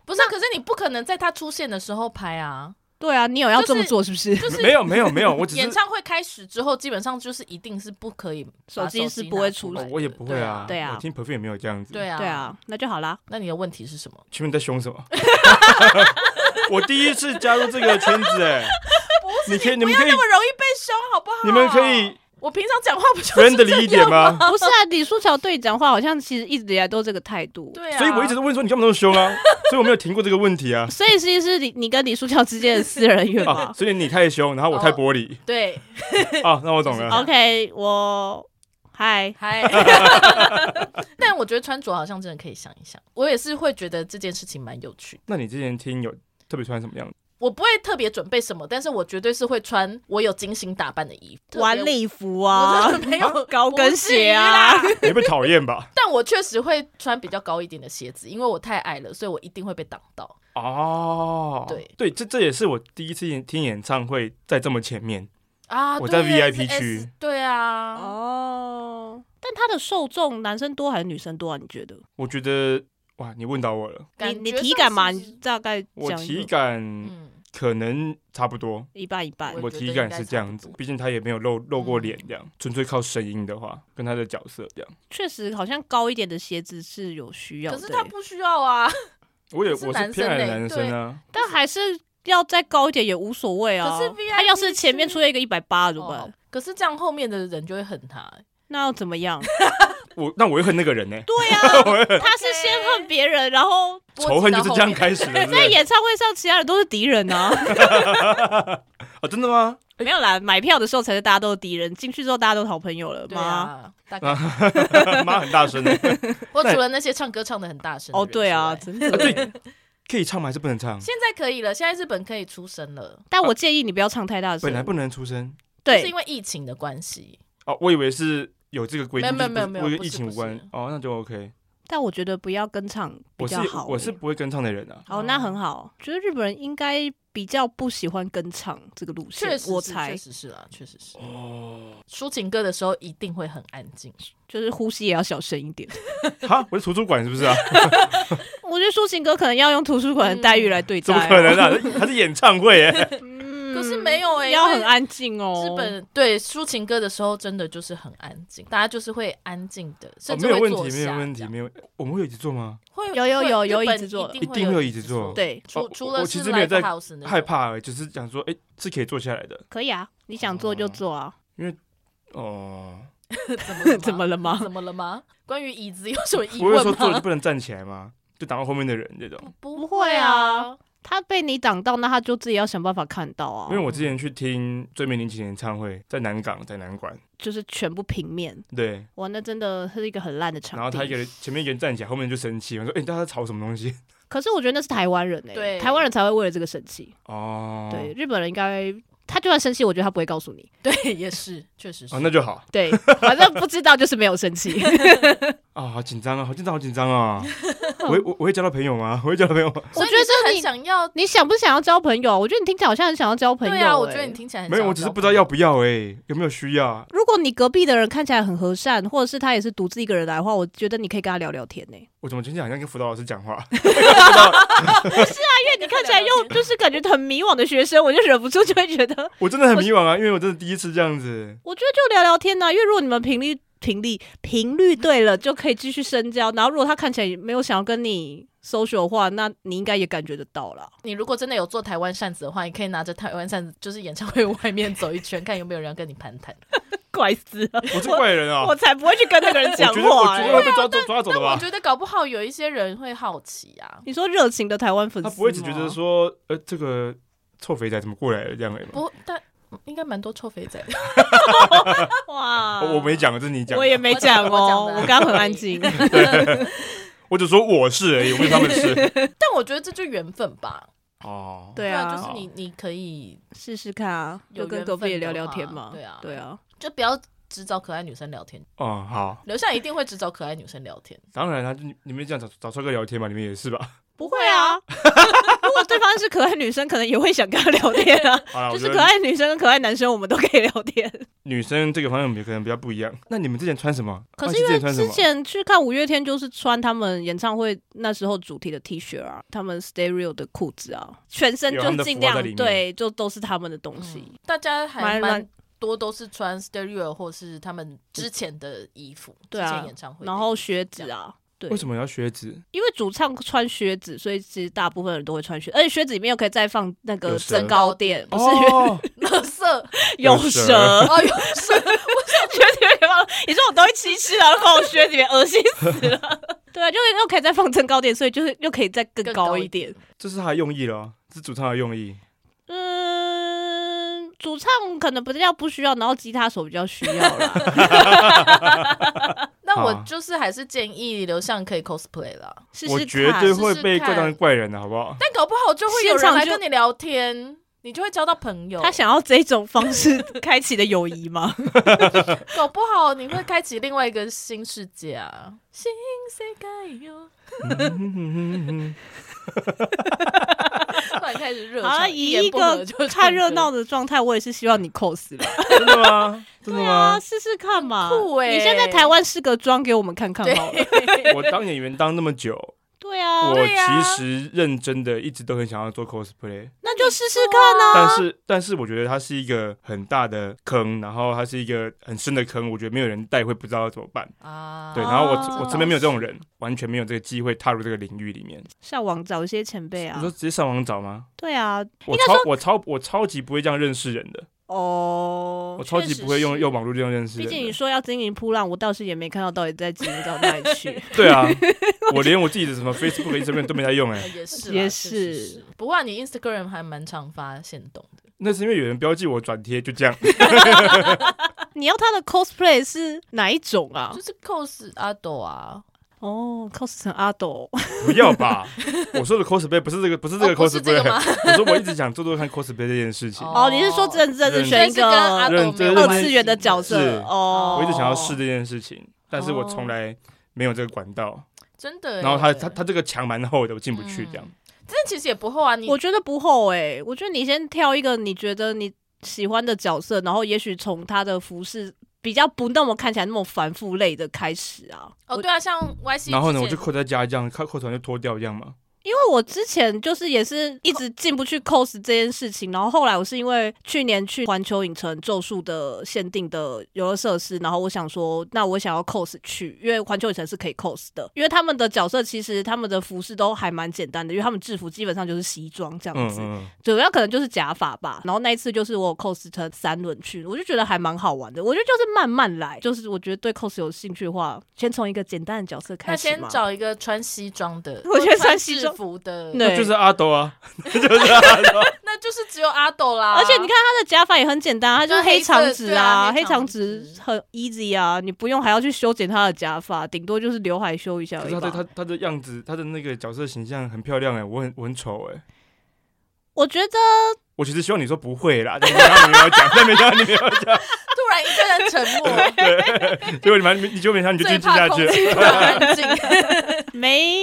不是、啊，可是你不可能在他出现的时候拍啊。对啊，你有要这么做是不是？就是就是、没有没有没有，我只是演唱会开始之后，基本上就是一定是不可以手机是不会出来、哦。我也不会啊。对啊，我听 Perfume 也没有这样子。对啊，对啊，那就好啦。那你的问题是什么？请问你在凶什么？<laughs> 我第一次加入这个圈子、欸，哎，不是，你，你们可以那么容易被凶，好不好？你们可以。我平常讲话不就是这样一点吗？不是啊，李书乔对你讲话好像其实一直以来都这个态度。对啊，所以我一直都问说你干嘛那么凶啊？<laughs> 所以我没有停过这个问题啊。所以其实是你你跟李书乔之间的私人缘嘛。所以你太凶，然后我太玻璃。对。<laughs> 啊，那我懂了。OK，我嗨嗨。<laughs> 但我觉得穿着好像真的可以想一想，我也是会觉得这件事情蛮有趣。那你之前听有特别穿什么样子？我不会特别准备什么，但是我绝对是会穿我有精心打扮的衣服，晚礼服啊，没有 <laughs> 高跟鞋啊，你 <laughs> 被讨厌吧？<laughs> 但我确实会穿比较高一点的鞋子，因为我太矮了，所以我一定会被挡到。哦，对对，这这也是我第一次听演唱会在这么前面啊，我在 VIP 区，对啊，哦，但他的受众男生多还是女生多啊？你觉得？我觉得。哇，你问到我了。你你体感嘛？你大概我体感可能差不多，一半一半。我体感是这样子，毕竟他也没有露露过脸，这样纯粹靠声音的话，跟他的角色这样。确实，好像高一点的鞋子是有需要。可是他不需要啊。<laughs> 我也我是偏矮的男生啊，但还是要再高一点也无所谓啊。可是他要是前面出现一个一百八怎么办？可是这样后面的人就会恨他。那要怎么样？<laughs> 我那我会恨那个人呢？对呀，<laughs> 他是先恨别人，然后仇恨就是这样开始的。在演唱会上，其他人都是敌人啊！<laughs> 哦，真的吗？<laughs> 没有啦，买票的时候才是大家都是敌人，进去之后大家都是好朋友了。妈，妈很大声的。我除了那些唱歌唱的很大声。哦，对啊，真的。对，可以唱吗？还是不能唱？现在可以了，现在日本可以出声了。但我建议你不要唱太大声。本来不能出声，对，是因为疫情的关系。哦，我以为是。有这个规定，没有没有没有，跟疫情无关哦，那就 OK。但我觉得不要跟唱比较好。我是不会跟唱的人啊。哦，那很好。觉得日本人应该比较不喜欢跟唱这个路线。确实，我猜确实是啊，确实是。哦。抒情歌的时候一定会很安静，就是呼吸也要小声一点。<laughs> 哈，我是图书馆是不是啊？<laughs> 我觉得抒情歌可能要用图书馆的待遇来对待。<laughs> 怎么可能啊？它是演唱会耶。可是没有哎、欸，要很安静哦。日本对抒情歌的时候，真的就是很安静，大家就是会安静的，甚至没有问题，没有问题，没有。我们会有椅子坐吗？会有有有有椅子坐，一定会有椅子坐。对，除除了我其实没有在害怕，就是讲说，哎，是可以坐下来的。可以啊，你想坐就坐啊。因为哦，<laughs> <laughs> 怎么怎么了吗？怎么了吗？关于椅子有什么疑问吗？不是说坐就不能站起来吗？就挡到后面的人这种？不会啊。他被你挡到，那他就自己要想办法看到啊。因为我之前去听椎名林檎演唱会，在南港，在南馆，就是全部平面。对，哇，那真的是一个很烂的场地。然后他一个人前面一个人站起来，后面就生气，我说：“哎、欸，大家在吵什么东西？” <laughs> 可是我觉得那是台湾人哎、欸，对，台湾人才会为了这个生气。哦，对，日本人应该。就算生气，我觉得他不会告诉你。<laughs> 对，也是，确实是。哦，那就好。对，反正不知道就是没有生气。<laughs> 啊、哦，好紧张啊，好紧张，好紧张啊！我会我我会交到朋友吗？我会交到朋友吗？<laughs> 我觉得是很想要，你想不想要交朋友？我觉得你听起来好像很想要交朋友、欸。对啊，我觉得你听起来很没有，我只是不知道要不要哎、欸，有没有需要？如果你隔壁的人看起来很和善，或者是他也是独自一个人来的话，我觉得你可以跟他聊聊天呢、欸。我怎么听起来好像跟辅导老师讲话？不是啊，因为你看起来又就是感觉很迷惘的学生，我就忍不住就会觉得 <laughs> 我真的很迷惘啊，因为我真的第一次这样子。我觉得就聊聊天呐、啊，因为如果你们频率。频率频率对了，就可以继续深交。然后，如果他看起来没有想要跟你 social 的话，那你应该也感觉得到了。你如果真的有做台湾扇子的话，你可以拿着台湾扇子，就是演唱会外面走一圈，看有没有人要跟你攀谈。<laughs> 怪死了，我是怪人啊！我才不会去跟那个人讲话、欸。我觉得我绝对会被抓走抓走的吧？我觉得搞不好有一些人会好奇啊。你说热情的台湾粉丝，他不会只觉得说，呃，这个臭肥仔怎么过来了这样的吗？不，但。应该蛮多臭肥仔的 <laughs> 哇！我没讲，这是你讲，我也没讲哦。我刚刚很安静，<laughs> 我只说我是而已，我没他们是。<laughs> 但我觉得这就缘分吧。哦，对啊，就是你你可以试试看啊，有跟隔壁聊聊天嘛。对啊，对啊，就不要只找可爱女生聊天。哦，好，刘向一定会只找可爱女生聊天。当然啦，就你们这样找找帅哥聊天嘛，你们也是吧？不会啊，如果对方是可爱女生，可能也会想跟他聊天啊。<laughs> 就是可爱女生跟可爱男生，我们都可以聊天。女生这个方面可能比较不一样。那你们之前穿什么？可是因为之前去看五月天，就是穿他们演唱会那时候主题的 T 恤啊，他们 Stereo 的裤子啊，全身就尽量对，就都是他们的东西。嗯、大家还蛮多都是穿 Stereo 或是他们之前的衣服，对啊，演唱会然后靴子啊。对为什么要靴子？因为主唱穿靴子，所以其实大部分人都会穿靴子，而且靴子里面又可以再放那个增高垫，不是？<laughs> 乐色有蛇哦，有蛇！我想 <laughs> 靴子里面放，你说我都会吃吃啊，放我靴子里面，恶心死了。<laughs> 对啊，就又可以再放增高垫，所以就是又可以再更高一点。这是他的用意了，是主唱的用意。嗯，主唱可能不是要不需要，然后吉他手比较需要啦。那我就是还是建议刘向可以 cosplay 了，我绝对会被怪当怪人的，好不好？但搞不好就会有人来跟你聊天，你就会交到朋友。他想要这种方式 <laughs> 开启的友谊吗？<laughs> 搞不好你会开启另外一个新世界啊！新世界哟。突然开始热，啊，以一个看热闹的状态，我也是希望你 cos 吧。真的吗？真的吗？试试看嘛。酷欸！你现在台湾试个妆给我们看看好了。我当演员当那么久。对啊，我其实认真的一直都很想要做 cosplay，那就试试看啊。但是，但是我觉得它是一个很大的坑，然后它是一个很深的坑，我觉得没有人带会不知道怎么办啊。对，然后我我身边没有这种人，完全没有这个机会踏入这个领域里面。上网找一些前辈啊？你说直接上网找吗？对啊，我超我超我超级不会这样认识人的。哦，oh, 我超级不会用用网络这样认识。毕竟你说要经营噗浪，我倒是也没看到到底在经营到哪里去。<laughs> 对啊，<laughs> 我连我自己的什么 Facebook、Instagram 都没在用哎、欸。也是也是，不过你 Instagram 还蛮常发现动的。那是因为有人标记我转贴，就这样。<laughs> 你要他的 cosplay 是哪一种啊？就是 cos 阿斗啊。哦，cos 成阿斗，不要吧！<laughs> 我说的 cosplay 不是这个，不是这个 cosplay。<laughs> 我说我一直想做做看 cosplay 这件事情。哦，你是说真真的选一个二次元的角色？哦，我一直想要试这件事情，但是我从来没有这个管道。真的。然后他他他这个墙蛮厚的，我进不去这样。这其实也不厚啊，你我觉得不厚哎，我觉得你先挑一个你觉得你喜欢的角色，然后也许从他的服饰。比较不那么看起来那么繁复类的开始啊，哦对啊，像 YC，然后呢，我就扣在家这样，扣扣头就脱掉这样嘛。因为我之前就是也是一直进不去 cos 这件事情，然后后来我是因为去年去环球影城咒术的限定的游乐设施，然后我想说，那我想要 cos 去，因为环球影城是可以 cos 的，因为他们的角色其实他们的服饰都还蛮简单的，因为他们制服基本上就是西装这样子，嗯嗯，主要可能就是假发吧。然后那一次就是我 cos 成三轮去，我就觉得还蛮好玩的。我觉得就是慢慢来，就是我觉得对 cos 有兴趣的话，先从一个简单的角色开始。那先找一个穿西装的，<laughs> 我觉得穿西装。服的，<laughs> 那就是阿斗啊，就是阿斗，那就是只有阿斗啦。而且你看他的假发也很简单，他就是黑长直啊，黑长直很 easy 啊，你不用还要去修剪他的假发，顶多就是刘海修一下而已。他他他的样子，他的那个角色形象很漂亮哎，我很我很丑哎。我觉得我其实希望你说不会啦，但没想到你没有讲，但没想到你没有讲，突然一个人沉默，<laughs> 对，结果你们你就没想你就继续下去 <laughs> 没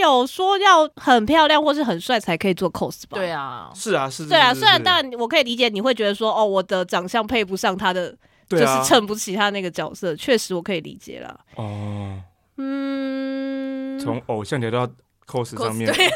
有说要很漂亮或是很帅才可以做 cos 吧？对啊，是啊，是，对啊。是虽然当然我可以理解你会觉得说，哦，我的长相配不上他的，就是衬不起他那个角色，确实我可以理解啦。哦，嗯，从偶像聊到。Cos 上面，对，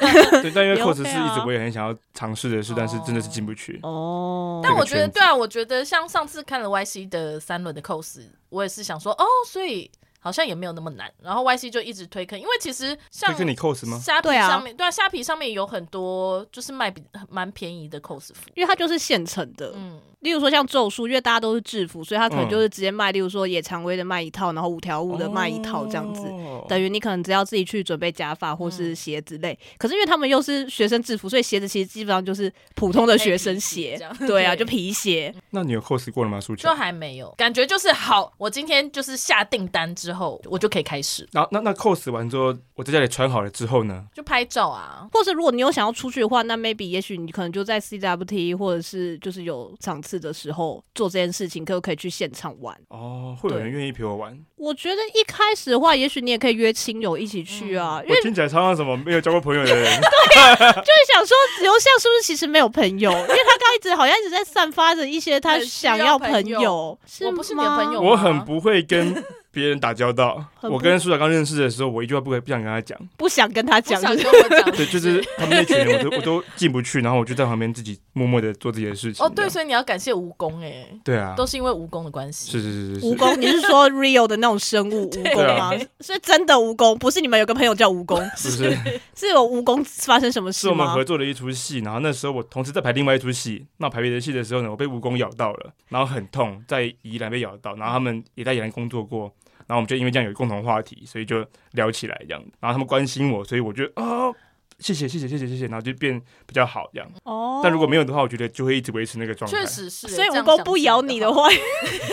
对，但因为 cos 是一直我也很想要尝试的事，但是真的是进不去。哦，但我觉得，对啊，我觉得像上次看了 YC 的三轮的 cos，我也是想说，哦，所以好像也没有那么难。然后 YC 就一直推坑，因为其实像推你 cos 吗？虾皮上面，对啊，虾皮上面有很多就是卖比蛮便宜的 cos 服，因为它就是现成的，嗯。例如说像咒术，因为大家都是制服，所以他可能就是直接卖。例如说野蔷薇的卖一套，然后五条悟的卖一套这样子，等于你可能只要自己去准备假发或是鞋子类。可是因为他们又是学生制服，所以鞋子其实基本上就是普通的学生鞋，对啊，就皮鞋。那你有 cos 过了吗？书记？就还没有，感觉就是好。我今天就是下订单之后，我就可以开始。然后那那 cos 完之后，我在家里穿好了之后呢？就拍照啊，或是如果你有想要出去的话，那 maybe 也许你可能就在 CWT 或者是就是有场次的时候做这件事情，可不可以去现场玩？哦，会有人愿意陪我玩？我觉得一开始的话，也许你也可以约亲友一起去啊。嗯、因为我听起来超像什么没有交过朋友的人。<laughs> 对呀，就是想说刘向是不是其实没有朋友？因为他刚一直好像一直在散发着一些他想要朋友，是吗？我不是你的朋友，我很不会跟。别人打交道，我跟苏小刚认识的时候，我一句话不会不想跟他讲，不想跟他讲，不想跟我讲。对，就是他们那群人，我都我都进不去，然后我就在旁边自己默默的做自己的事情。哦，对，所以你要感谢蜈蚣哎，对啊，都是因为蜈蚣的关系。是是是是，蜈蚣，你是说 real 的那种生物蜈蚣吗？是真的蜈蚣，不是你们有个朋友叫蜈蚣，不是，是有蜈蚣发生什么事是我们合作的一出戏，然后那时候我同时在排另外一出戏，那我排别的戏的时候呢，我被蜈蚣咬到了，然后很痛，在宜兰被咬到，然后他们也在宜兰工作过。然后我们就因为这样有共同话题，所以就聊起来这样。然后他们关心我，所以我就啊、哦，谢谢谢谢谢谢谢谢，然后就变比较好这样。哦。但如果没有的话，我觉得就会一直维持那个状态。确实是。所以蜈蚣不咬你的话，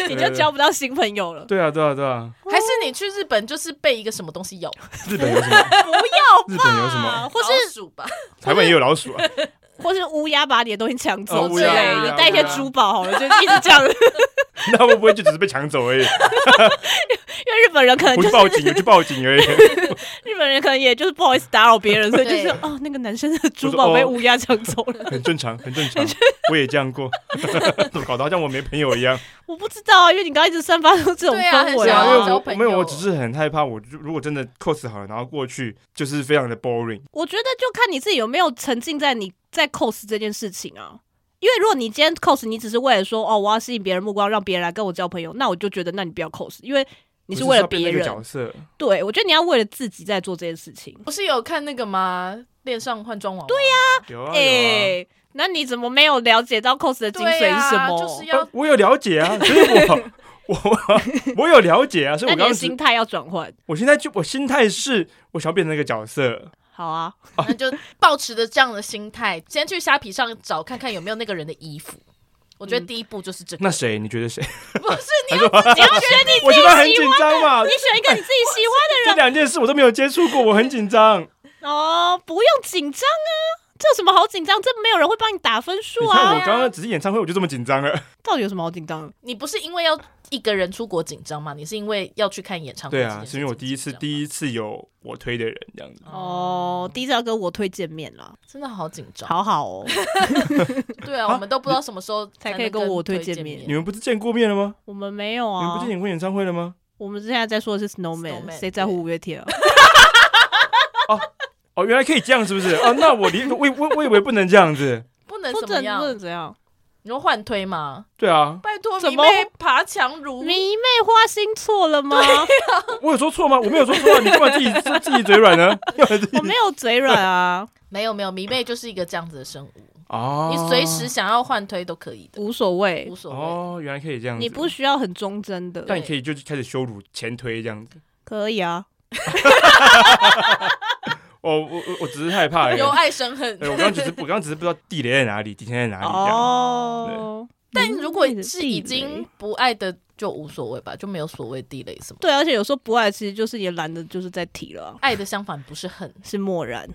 你就交不到新朋友了。对啊对啊对啊。还是你去日本就是被一个什么东西咬？日本有什么？不要。日本有什么？或是老鼠吧？台湾也有老鼠啊。或是乌鸦把你的东西抢走之类，哦、你带一些珠宝好了，就一直这样。<laughs> 那会不会就只是被抢走而已？<laughs> 因为日本人可能就是报警，去报警而已。<laughs> 日本人可能也就是不好意思打扰别人，所以就是哦，那个男生的珠宝被乌鸦抢走了，很正常，很正常。我也这样过，怎么搞得好像我没朋友一样？我不知道啊，因为你刚刚一直散发出这种氛围啊。对啊，因为我没有，我只是很害怕。我如果真的 cos 好了，然后过去就是非常的 boring。我觉得就看你自己有没有沉浸在你在 cos 这件事情啊。因为如果你今天 cos，你只是为了说哦，我要吸引别人目光，让别人来跟我交朋友，那我就觉得那你不要 cos，因为你是为了别人。角色。对，我觉得你要为了自己在做这件事情。不是有看那个吗？恋上换装王。对呀、啊，有啊。哎、欸，那你怎么没有了解到 cos 的精髓是什么？啊就是要啊、我有了解啊，<laughs> 所以我我 <laughs> 我有了解啊，所以我刚刚心态要转换。我现在就我心态是，我想变成那个角色。好啊，那就保持着这样的心态，<laughs> 先去虾皮上找看看有没有那个人的衣服。我觉得第一步就是这个。那谁？你觉得谁？<laughs> 不是你要，你要选你自己 <laughs> 喜欢的。我觉得很紧张嘛。你选一个你自己喜欢的人。这两件事我都没有接触过，我很紧张。哦，不用紧张啊，这有什么好紧张？这没有人会帮你打分数啊。我刚刚只是演唱会，我就这么紧张了。到底有什么好紧张？你不是因为要一个人出国紧张吗？你是因为要去看演唱会？对啊，是因为我第一次第一次有我推的人这样子。哦，第一次要跟我推见面了，真的好紧张，好好哦。<laughs> 对啊，我们都不知道什么时候才可以跟我推见面。你们不是见过面了吗？我们没有啊。你们不是演过演唱会了吗？我们现在在说的是 Snowman，谁在乎五月天啊？<laughs> 哦哦，原来可以这样，是不是？哦，那我离我我我以为不能这样子，不能怎么样？不能怎样？你说换推吗？对啊，拜托，怎么迷妹爬墙如迷妹花心错了吗？啊、<laughs> 我有说错吗？我没有说错啊，你干嘛自己 <laughs> 自己嘴软呢？我没有嘴软啊，<laughs> 没有没有，迷妹就是一个这样子的生物。哦，你随时想要换推都可以的，无所谓，无所谓。哦，原来可以这样子，你不需要很忠贞的，但你可以就开始羞辱前推这样子，可以啊。我我我我只是害怕，由爱生恨。对，我刚刚只是我刚刚只是不知道地雷在哪里，底线在哪里。哦，但如果是已经不爱的，就无所谓吧，就没有所谓地雷什么。对，而且有时候不爱，其实就是也懒得就是在提了。爱的相反不是恨，是漠然。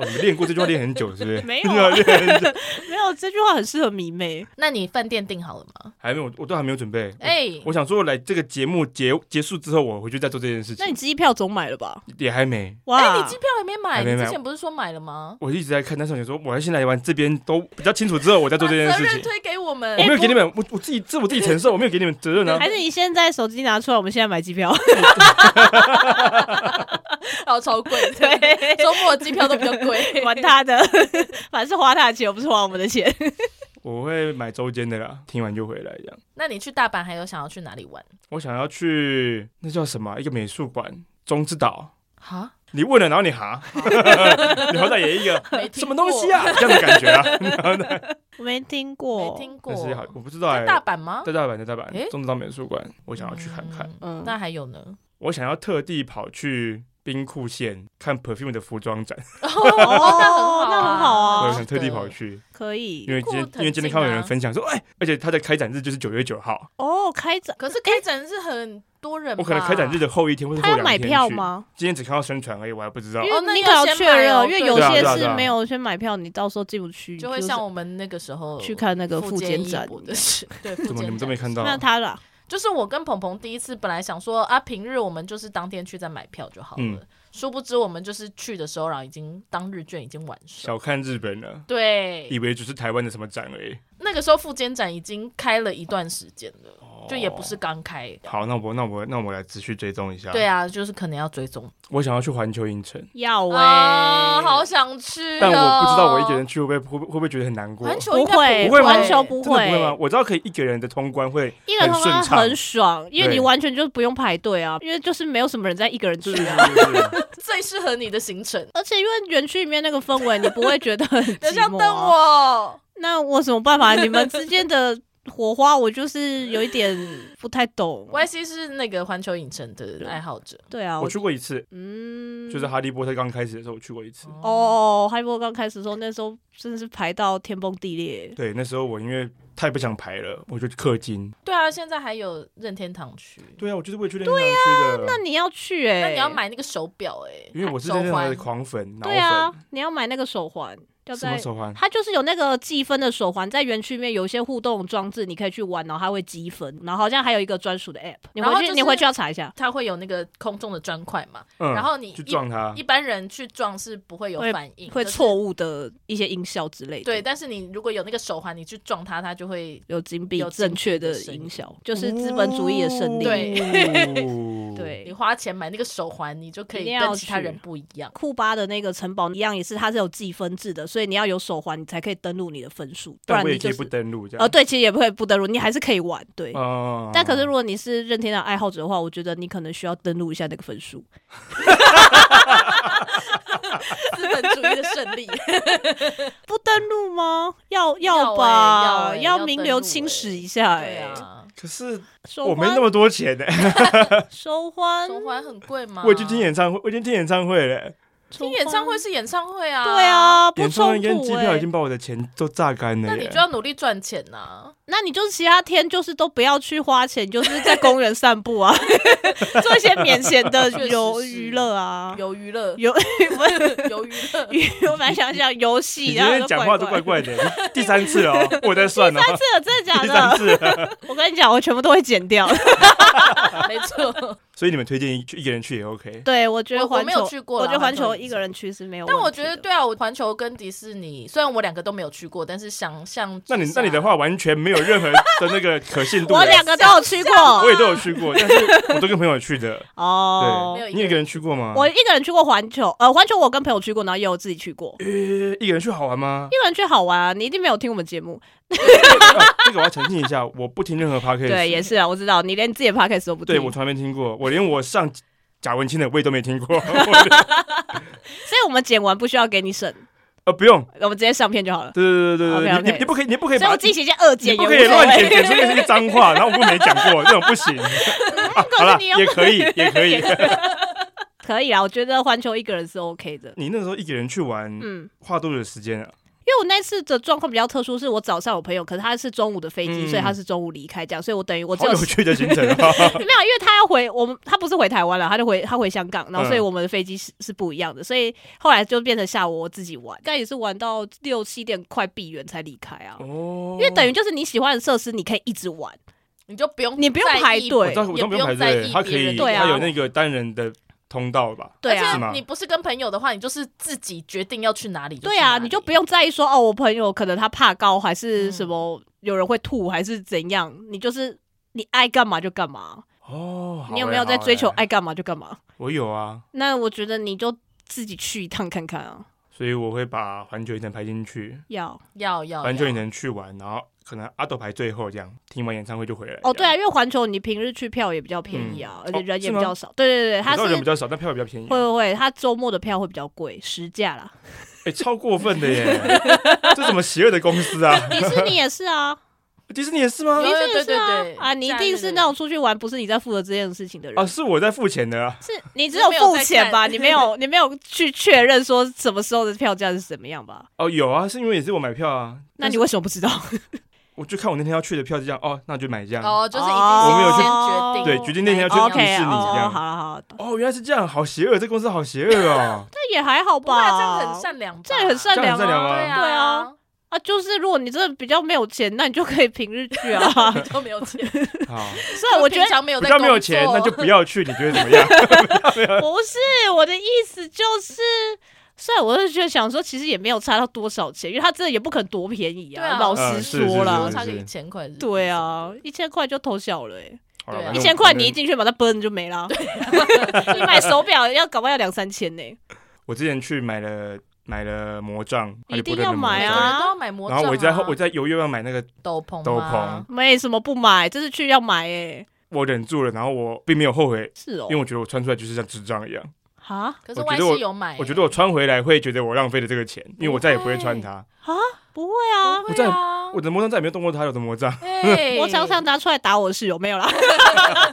哦你们练过这句话练很久是不是？<laughs> 没有啊 <laughs> 练 <laughs> 没有这句话很适合迷妹。那你饭店订好了吗？还没有，我都还没有准备。哎、我想说，来这个节目结结束之后，我回去再做这件事情。那你机票总买了吧？也还没，哇，哎、你机票还没买？还没买你之前不是说买了吗？我一直在看，但是我想说，我要先来完这边都比较清楚之后，我再做这件事情。任推给我们。我没有给你们，我我自己这我自己承受，我没有给你们责任啊。还是你现在手机拿出来，我们现在买机票？然后超贵，对，周末机票都比较贵。<laughs> 管他的，<laughs> 反正是花他的钱，又不是花我们的钱。<laughs> 我会买周间的啦，听完就回来这样。那你去大阪还有想要去哪里玩？我想要去那叫什么一个美术馆，中之岛。哈，你问了，然后你哈，你好歹也一个什么东西啊？这样的感觉啊？我没听过，没听过但。是好，我不知道大阪吗？在大阪，在大阪，诶中之岛美术馆，我想要去看看。嗯，嗯那还有呢？我想要特地跑去兵库县看 Perfume 的服装展，<laughs> 哦，那很好啊，那很好啊我想特地跑去，可以因为今因为今天看到有人分享说，哎，而且他的开展日就是九月九号，哦。开展，可是开展日很多人，我可能开展日的后一天或者他要买后两天去？票吗？今天只看到宣传而已，我还不知道因。哦那你可能要确认，因为有些是没有先买票，你到时候进不去，就会像我们那个时候去看那个附件展。的事，对，怎么你们都没看到？那他啦，就是我跟鹏鹏第一次本来想说啊，平日我们就是当天去再买票就好了。嗯殊不知我们就是去的时候，然后已经当日券已经完售。小看日本了，对，以为只是台湾的什么展而已。那个时候副监展已经开了一段时间了，哦就也不是刚开。好，那我那我那我来持续追踪一下。对，啊，就是可能要追踪我想要去环球影城，要喂，啊，好想去、哦。但我不知道我一个人去会不会会不会不会觉得很难过？环球不会，不会吗环球不会吗？我知道可以一个人的通关会一个人通关很顺畅很爽，因为你完全就不用排队啊，因为就是没有什么人在一个人去啊。是 <laughs> 是最适合你的行程。而且因为园区里面那个氛围，你不会觉得很寂 <laughs> 等一下。我，那我有什么办法？你们之间的火花，我就是有一点不太懂。Y C 是那个环球影城的爱好者。对啊，我去过一次，嗯，就是哈利波特刚开始的时候，我去过一次。哦，哈利波特刚开始的时候，那时候真的是排到天崩地裂。对，那时候我因为太不想排了，我就氪金。对啊，现在还有任天堂区。对啊，我就是为了去任天堂区的。那你要去哎、那你要买那个手表哎、因为我是手任天堂的。狂粉，对啊。，你要买那个手环，要什么在手环？它就是有那个积分的手环，在园区里面有一些互动装置，你可以去玩，然后它会积分，然后好像还有一个专属的 app，你回去、就是你回去要查一下，它会有那个空中的砖块嘛，嗯，然后你撞它一。般人去撞是不会有反应，会错误的一些音效之类的。对，但是你如果有那个手环，你去撞它，它就会有金币有正确的音音效，就是资本主义的胜利。哦对 <laughs> 你花钱买那个手环，你就可以跟其他人不一样。库巴的那个城堡一样，也是它是有计分制的，所以你要有手环，你才可以登录你的分数，不但然你就不登录这样。呃，对，其实也不会不登录，你还是可以玩，对。哦但可是如果你是任天堂爱好者的话，我觉得你可能需要登录一下那个分数。<laughs> 资本主义的胜利，<laughs> 不登录吗？要要吧，欸要欸要名登录欸流青史一下、哎欸，啊，可是我没那，么多钱呢。收欢，收欢很贵吗？我已经听演唱会，我已经听演唱会了。手听演唱会，是演唱会啊，对。啊，不演唱会冲突哎跟机票已。经把我的钱都榨干了耶。那你就要努力赚钱呐。那你就是其他天就是都不要去花钱，就是在公园散步啊，<laughs> 做一些免闲的 <laughs> 确实游是娱乐啊，有娱乐，游 <laughs> 不是有娱乐，我本来想想游戏，你今然后天讲话都怪怪的，第三次了哦，我在算哦，这个真的假第三的？次了。我跟你讲，我全部都会剪掉。没错。所以你们推荐一一个人去也 OK。对，我觉得我我没有环球去过我觉得环球一个人去是没有。但我觉得，对啊，我环球跟迪士尼，虽然我两个都没有去过，但是想象那你那你的话完全没有任何的那个可信度。<laughs> 我两个都有去过我也都有去过，但是我都跟朋友去的。<laughs> 哦对，你一个人去过吗？我一个人去过环球，呃，环球我跟朋友去过，然后也有自己去过。呃，一个人去好玩吗？一个人去好玩啊！你一定没有听我们节目，啊这个我要澄清一下，我不听任何 podcast。对，也是啊，我知道你连自己的 podcast 都不听，对我从来没听过，我连我上贾文清的我也都没听过。所以我们剪完不需要给你审，呃，不用，我们直接上片就好了。对对对对对，你你不可以，你不可以把我自己一些二剪不可以乱剪。剪出一些脏话，然后我们没讲过，这种不行。好了，也可以，也可以。可以啊，我觉得环球一个人是 OK 的。你那时候一个人去玩，嗯，花多久的时间啊？因为我那次的状况比较特殊，是我早上有朋友，可是他是中午的飞机，嗯所以他是中午离开，这样，所以我等于我只好有有趣的 <laughs> 行程啊！<laughs> 没有，因为他要回我们，他不是回台湾了，他就回他回香港，然后所以我们的飞机是是不一样的，所以后来就变成下午我自己玩，但也是玩到六七点快闭园才离开啊。哦，因为等于就是你喜欢的设施，你可以一直玩。你就不用你不用排队也不用排队，在意它可以，别人的对啊有那个单人的通道吧？对啊是吗你不是跟朋友的话，你就是自己决定要去哪里。对啊，你就不用在意说哦，我朋友可能他怕高，还是嗯什么有人会吐，还是怎样？你就是你爱干嘛就干嘛。哦，你有没有在追求爱干嘛就干嘛？我有啊，那我觉得你就自己去一趟看看啊。所以我会把环球影城排进去，要要要环球影城去玩，然后可能阿斗排最后这样，听完演唱会就回来。哦，对啊，因为环球你平日去票也比较便宜啊，嗯而且人也比较少。对对对，它我知道是人比较少，但票也比较便宜。会会会，他周末的票会比较贵，实价啦。哎，<laughs> 超过分的耶！<laughs> 这什么邪恶的公司啊？<laughs> 迪士尼也是啊，迪士尼也是吗？迪士尼是啊对对啊，你一定是那种出去玩不是你在负责这件事情的人哦，。是我在付钱的啊。是你只有付钱吧？你没有，你没有去确认说什么时候的票价是怎么样吧？哦，有啊，是因为也是我买票啊。那你为什么不知道？我就看我那天要去的票就这样，哦，那就买这样。哦，就是已经我没有去先决定，对决定那天要去迪 OK，士尼哦，这样好了好了，哦，原来是这样，好邪恶，这公司好邪恶哦。<laughs> 这也还好不会啊，这吧？样很善良吧，这样很善良这样很善良啊，对啊，对啊，啊，就是如果你真的比较没有钱，那你就可以平日去啊。<laughs> 都没有钱，<laughs> 好，所以我觉得平常没有比较没有钱，那就不要去，你觉得怎么样？不是我的意思，就是。虽然我是觉得想说，其实也没有差到多少钱，因为他真的也不可能多便宜啊。对啊老实说啦，差个一千块，对，啊，一千块就偷笑了、欸，对啊。一千块你一进去把它崩就没了。<laughs> 你买手表要搞不好要两三千呢、我之前去买了买了魔杖，一定要买啊。都要买魔杖啊，然后我在后我在犹豫要买那个，斗篷斗篷。没什么不买，这次去要买哎、我忍住了，然后我并没有后悔，是哦。因为，我觉得我穿出来就是像智障一样。哈？可是外我觉得我有买欸，我觉得我穿回来会觉得我浪费了这个钱，因为我再也不会穿它。不会啊，不会啊，我的魔杖再也没有动过它，有的魔杖？<laughs> 哎。我常常拿出来打我室友，没有啦，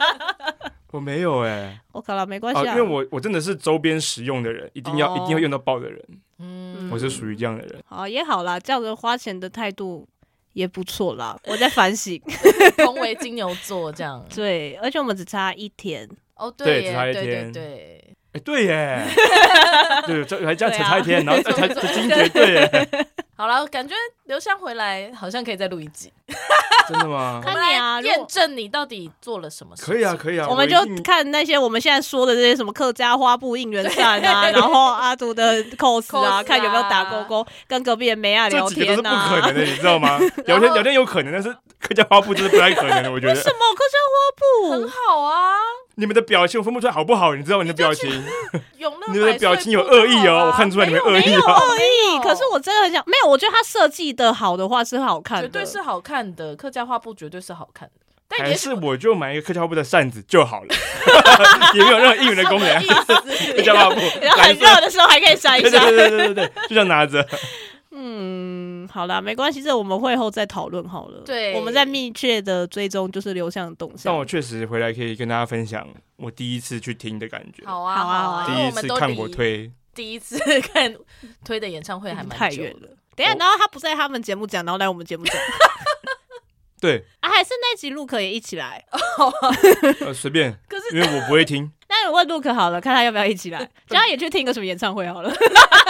<laughs> 我没有哎、我靠了，没关啊，系啊，因为我我真的是周边实用的人，一定要、哦一定会用到爆的人，嗯。我是属于这样的人。好也好啦，这样的花钱的态度也不错啦，我在反省，<laughs> 同为金牛座这样，对，而且我们只差一天，哦对只差一天。对，哎、对耶，<laughs> 对，这还这样才对啊。差一天，然后才才才惊觉，对耶，<laughs> 好了，感觉刘湘回来好像可以再录一集，真的吗？<laughs> 看你啊验证你到底做了什么事。可以啊，可以啊，我们就看那些我们现在说的这些什么客家花布应援扇啊，<laughs> 然后阿祖的 cos 啊，啊看有没有打勾勾，跟隔壁的梅亚聊这几个都是不天啊。可能的，你知道吗？聊天聊天有可能，但是客家花布就是不太可能的，我觉得。什么客家花布很？好啊，你们的表情我分不出来好不好？你知道你的表情，有那你们的表情有恶意哦，我看出来你们恶意没有。恶意，可是我真的很想，没有，我觉得他设计的好的话是好看的，绝对是好看的，客家画布绝对是好看的，但还也是我就买一个客家画布的扇子就好了，<laughs> <laughs> 也没有任何应援的功能。<laughs> 客？家画布，然后很热的时候还可以扇一下。对对对对对对，就这样拿着。嗯，好啦，没关系，这我们会后再讨论好了。对我们在密切的追踪就是流向动向。但我确实回来可以跟大家分享我第一次去听的感觉，好啊好啊好啊，第一次看我推，第一次看推的演唱会还蛮久的太远了。等一下，然后他不在他们节目讲，然后来我们节目讲。<laughs> 对，啊，还是那集 Luke 也一起来。<laughs> 呃，随便，可是因为我不会听，<laughs> 那我问 Luke 好了，看他要不要一起来，叫他也去听个什么演唱会好了。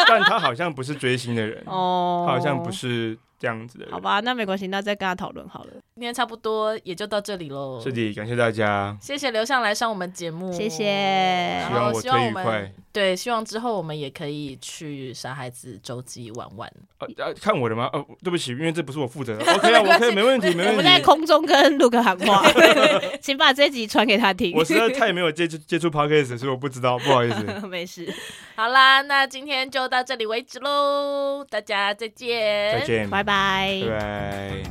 但他好像不是追星的人，哦。他好像不。是这样子的。好吧，那没关系，那再跟他讨论好了。今天差不多也就到这里喽。是的，感谢大家，谢谢刘向来上我们节目，谢谢然后希望我希望我们推愉快。对，希望之后我们也可以去傻孩子周记玩玩。啊啊，看我的吗？哦，对不起，因为这不是我负责的。<laughs> OK 啊，我可以，没问题，没问题我们在。空中跟 Luke 喊话，<laughs> 请把这集传给他听。我实在太没有接触接触 Podcast，所以我不知道，不好意思。<laughs> 没事，好啦，那今天就到这里为止喽，大家再见，再见，拜拜。拜拜拜。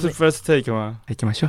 是 first take 吗？哎，干嘛笑？